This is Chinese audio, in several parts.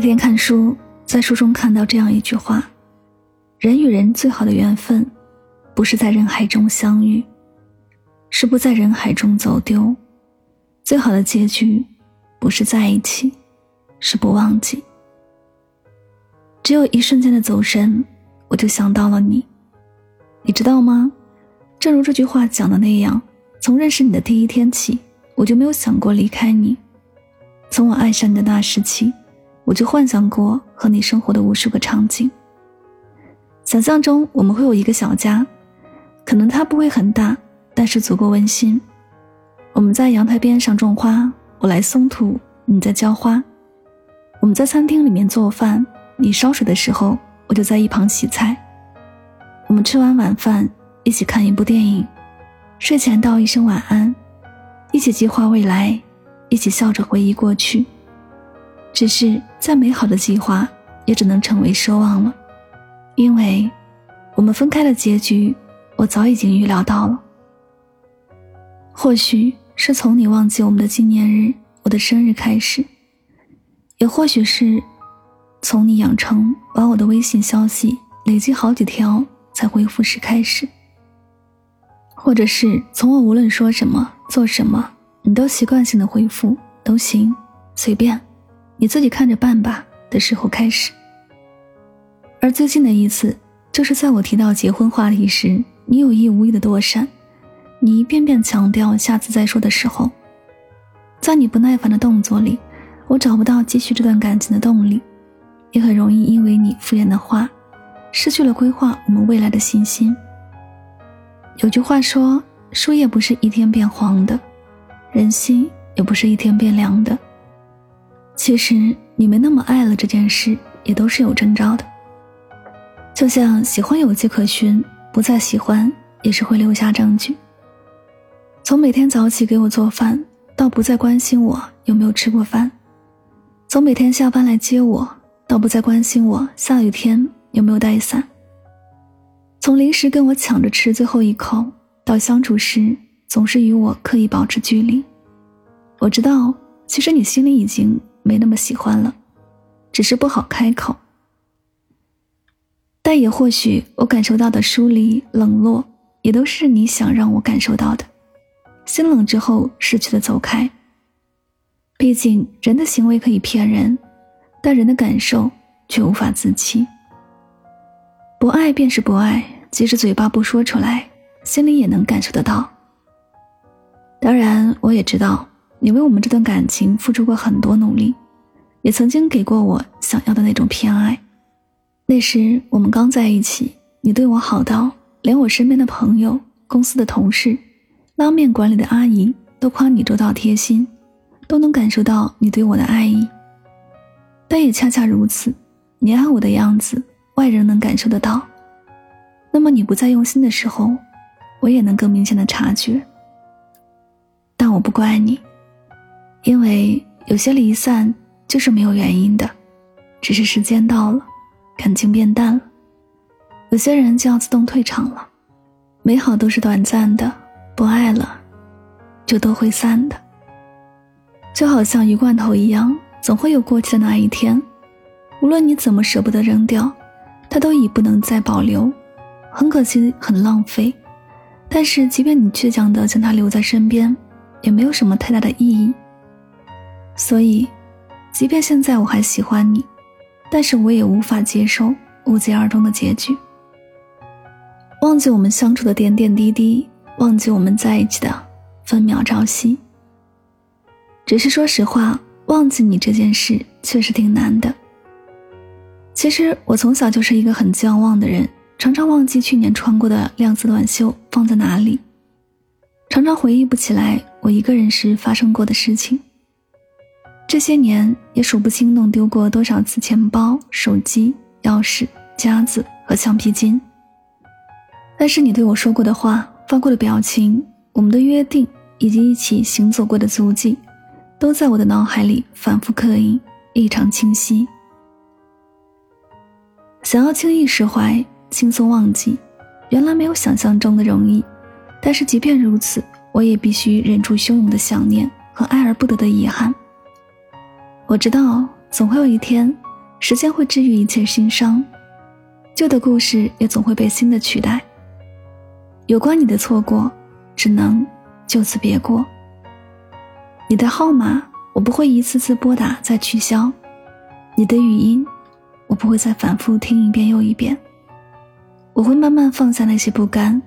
那天看书，在书中看到这样一句话：人与人最好的缘分，不是在人海中相遇，是不在人海中走丢；最好的结局，不是在一起，是不忘记。只有一瞬间的走神，我就想到了你。你知道吗？正如这句话讲的那样，从认识你的第一天起，我就没有想过离开你。从我爱上你的那时起。我就幻想过和你生活的无数个场景。想象中我们会有一个小家，可能它不会很大，但是足够温馨。我们在阳台边上种花，我来松土，你在浇花。我们在餐厅里面做饭，你烧水的时候，我就在一旁洗菜。我们吃完晚饭，一起看一部电影，睡前道一声晚安，一起计划未来，一起笑着回忆过去。只是再美好的计划，也只能成为奢望了，因为，我们分开的结局，我早已经预料到了。或许是从你忘记我们的纪念日，我的生日开始，也或许是，从你养成把我的微信消息累积好几条才回复时开始，或者是从我无论说什么做什么，你都习惯性的回复都行，随便。你自己看着办吧的时候开始，而最近的一次，就是在我提到结婚话题时，你有意无意的躲闪，你一遍遍强调下次再说的时候，在你不耐烦的动作里，我找不到继续这段感情的动力，也很容易因为你敷衍的话，失去了规划我们未来的信心。有句话说，树叶不是一天变黄的，人心也不是一天变凉的。其实你没那么爱了这件事，也都是有征兆的。就像喜欢有迹可循，不再喜欢也是会留下证据。从每天早起给我做饭，到不再关心我有没有吃过饭；从每天下班来接我，到不再关心我下雨天有没有带伞；从临时跟我抢着吃最后一口，到相处时总是与我刻意保持距离。我知道，其实你心里已经。没那么喜欢了，只是不好开口。但也或许我感受到的疏离、冷落，也都是你想让我感受到的。心冷之后失去的走开。毕竟人的行为可以骗人，但人的感受却无法自欺。不爱便是不爱，即使嘴巴不说出来，心里也能感受得到。当然，我也知道。你为我们这段感情付出过很多努力，也曾经给过我想要的那种偏爱。那时我们刚在一起，你对我好到连我身边的朋友、公司的同事、拉面馆里的阿姨都夸你周到贴心，都能感受到你对我的爱意。但也恰恰如此，你爱我的样子，外人能感受得到。那么你不再用心的时候，我也能更明显的察觉。但我不怪你。因为有些离散就是没有原因的，只是时间到了，感情变淡了。有些人就要自动退场了，美好都是短暂的，不爱了，就都会散的。就好像鱼罐头一样，总会有过期的那一天。无论你怎么舍不得扔掉，它都已不能再保留，很可惜，很浪费。但是，即便你倔强的将它留在身边，也没有什么太大的意义。所以，即便现在我还喜欢你，但是我也无法接受无疾而终的结局。忘记我们相处的点点滴滴，忘记我们在一起的分秒朝夕。只是说实话，忘记你这件事确实挺难的。其实我从小就是一个很健忘的人，常常忘记去年穿过的亮色短袖放在哪里，常常回忆不起来我一个人时发生过的事情。这些年也数不清弄丢过多少次钱包、手机、钥匙、夹子和橡皮筋。但是你对我说过的话、发过的表情、我们的约定以及一起行走过的足迹，都在我的脑海里反复刻印，异常清晰。想要轻易释怀。轻松忘记，原来没有想象中的容易。但是即便如此，我也必须忍住汹涌的想念和爱而不得的遗憾。我知道，总会有一天，时间会治愈一切心伤，旧的故事也总会被新的取代。有关你的错过，只能就此别过。你的号码，我不会一次次拨打再取消；你的语音，我不会再反复听一遍又一遍。我会慢慢放下那些不甘，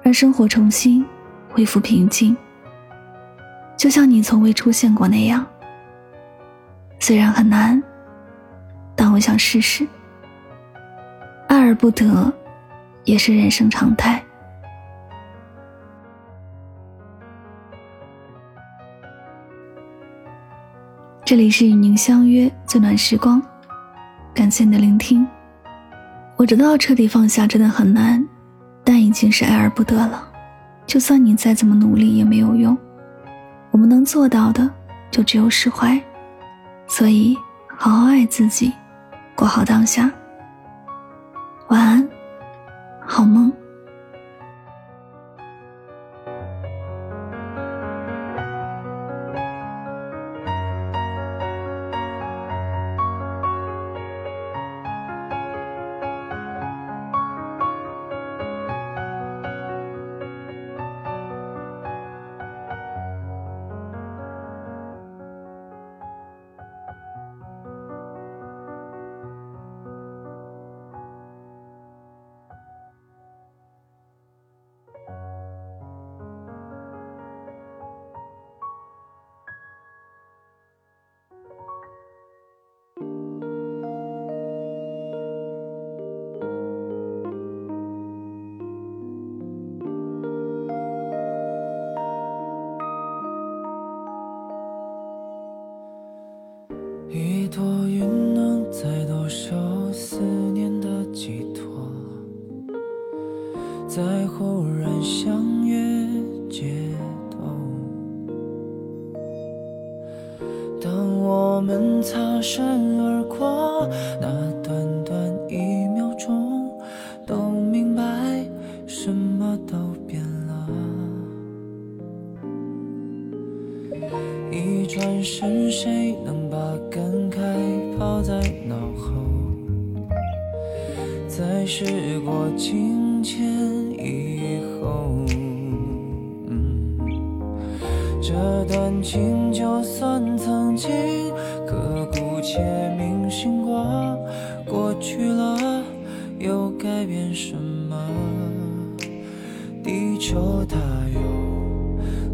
让生活重新恢复平静，就像你从未出现过那样。虽然很难，但我想试试。爱而不得，也是人生常态。这里是与您相约最暖时光，感谢你的聆听。我知道彻底放下真的很难，但已经是爱而不得了。就算你再怎么努力也没有用，我们能做到的就只有释怀。所以，好好爱自己，过好当下。晚安，好梦。一朵云能载多少思念的寄托，在忽然相约街头。当我们擦身而过，那这段情就算曾经刻骨且铭心过，过去了又改变什么？地球它又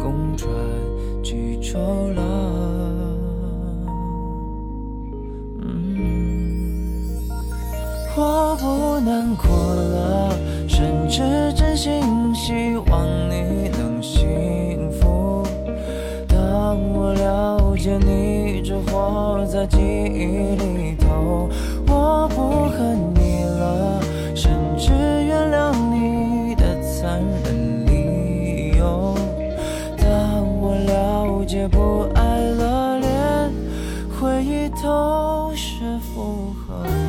公转。几周了，嗯我不难过了，甚至真心希望你能幸福。当我了解你只活在记忆里头，我不恨你了，甚至原谅你的残忍理由。当我了解。不爱了，连回忆都是负荷。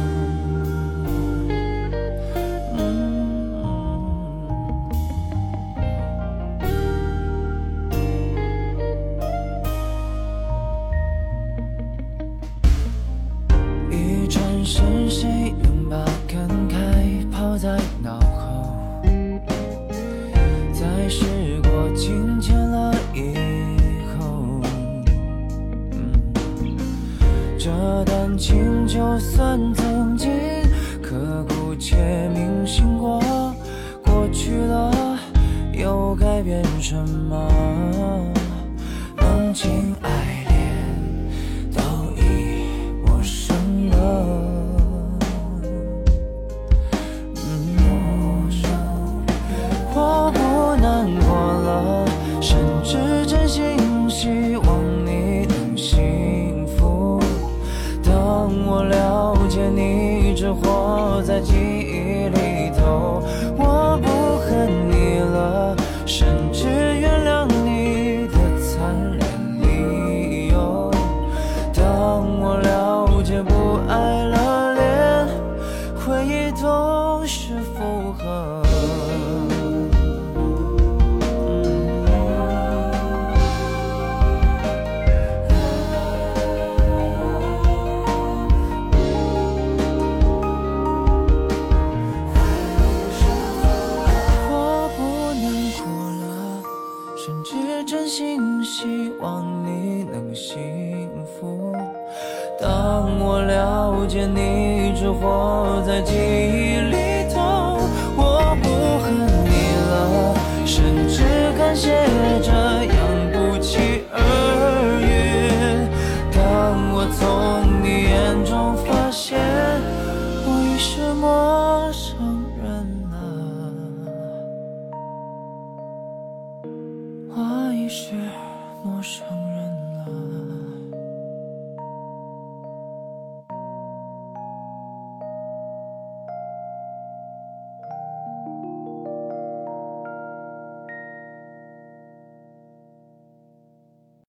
一转身，谁能把感慨抛在脑后？在时过境迁了以后这段情就算曾经刻骨且铭心过，过去了又改变什么？浓情爱我了解你只活在记忆里不见你只活在记忆里头，我不恨你了，甚至感谢这样不期而遇。当我从你眼中发现，我已是陌生人了，我已是。